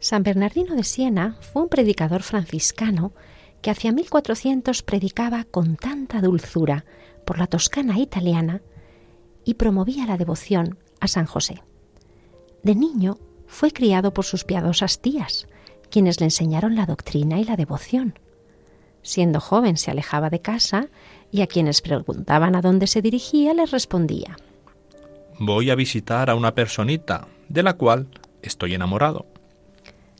San Bernardino de Siena fue un predicador franciscano que hacia 1400 predicaba con tanta dulzura por la Toscana italiana y promovía la devoción a San José. De niño fue criado por sus piadosas tías, quienes le enseñaron la doctrina y la devoción. Siendo joven se alejaba de casa y a quienes preguntaban a dónde se dirigía les respondía Voy a visitar a una personita de la cual estoy enamorado.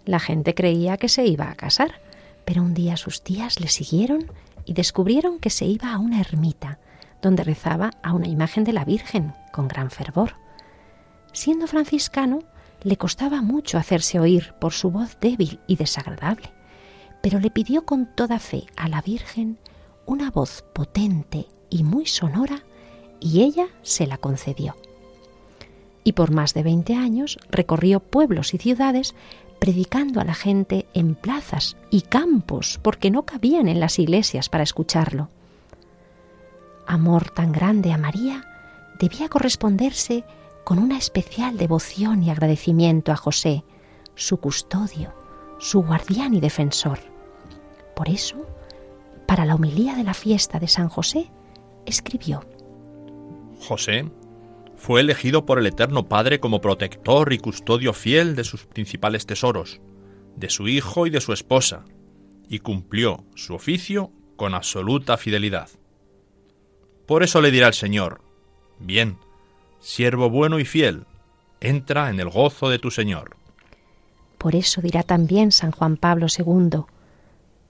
La gente creía que se iba a casar, pero un día sus tías le siguieron y descubrieron que se iba a una ermita, donde rezaba a una imagen de la Virgen con gran fervor. Siendo franciscano, le costaba mucho hacerse oír por su voz débil y desagradable, pero le pidió con toda fe a la Virgen una voz potente y muy sonora, y ella se la concedió. Y por más de veinte años recorrió pueblos y ciudades predicando a la gente en plazas y campos porque no cabían en las iglesias para escucharlo. Amor tan grande a María debía corresponderse con una especial devoción y agradecimiento a José, su custodio, su guardián y defensor. Por eso, para la homilía de la fiesta de San José, escribió, José fue elegido por el Eterno Padre como protector y custodio fiel de sus principales tesoros, de su hijo y de su esposa, y cumplió su oficio con absoluta fidelidad. Por eso le dirá el Señor, bien, siervo bueno y fiel, entra en el gozo de tu Señor. Por eso dirá también San Juan Pablo II,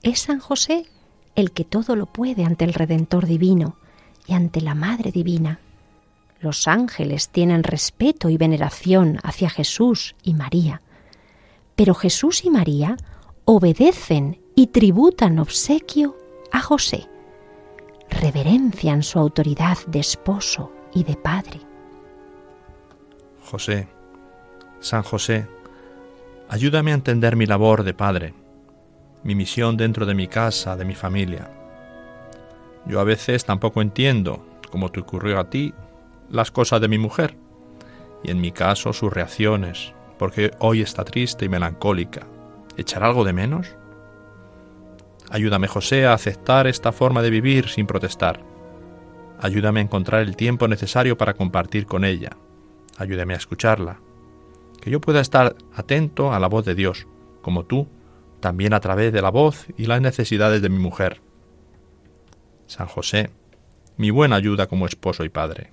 es San José el que todo lo puede ante el Redentor Divino y ante la Madre Divina los ángeles tienen respeto y veneración hacia Jesús y María, pero Jesús y María obedecen y tributan obsequio a José, reverencian su autoridad de esposo y de padre. José, San José, ayúdame a entender mi labor de padre, mi misión dentro de mi casa, de mi familia. Yo a veces tampoco entiendo, como te ocurrió a ti, las cosas de mi mujer y en mi caso sus reacciones, porque hoy está triste y melancólica. ¿Echar algo de menos? Ayúdame, José, a aceptar esta forma de vivir sin protestar. Ayúdame a encontrar el tiempo necesario para compartir con ella. Ayúdame a escucharla. Que yo pueda estar atento a la voz de Dios, como tú, también a través de la voz y las necesidades de mi mujer. San José, mi buena ayuda como esposo y padre.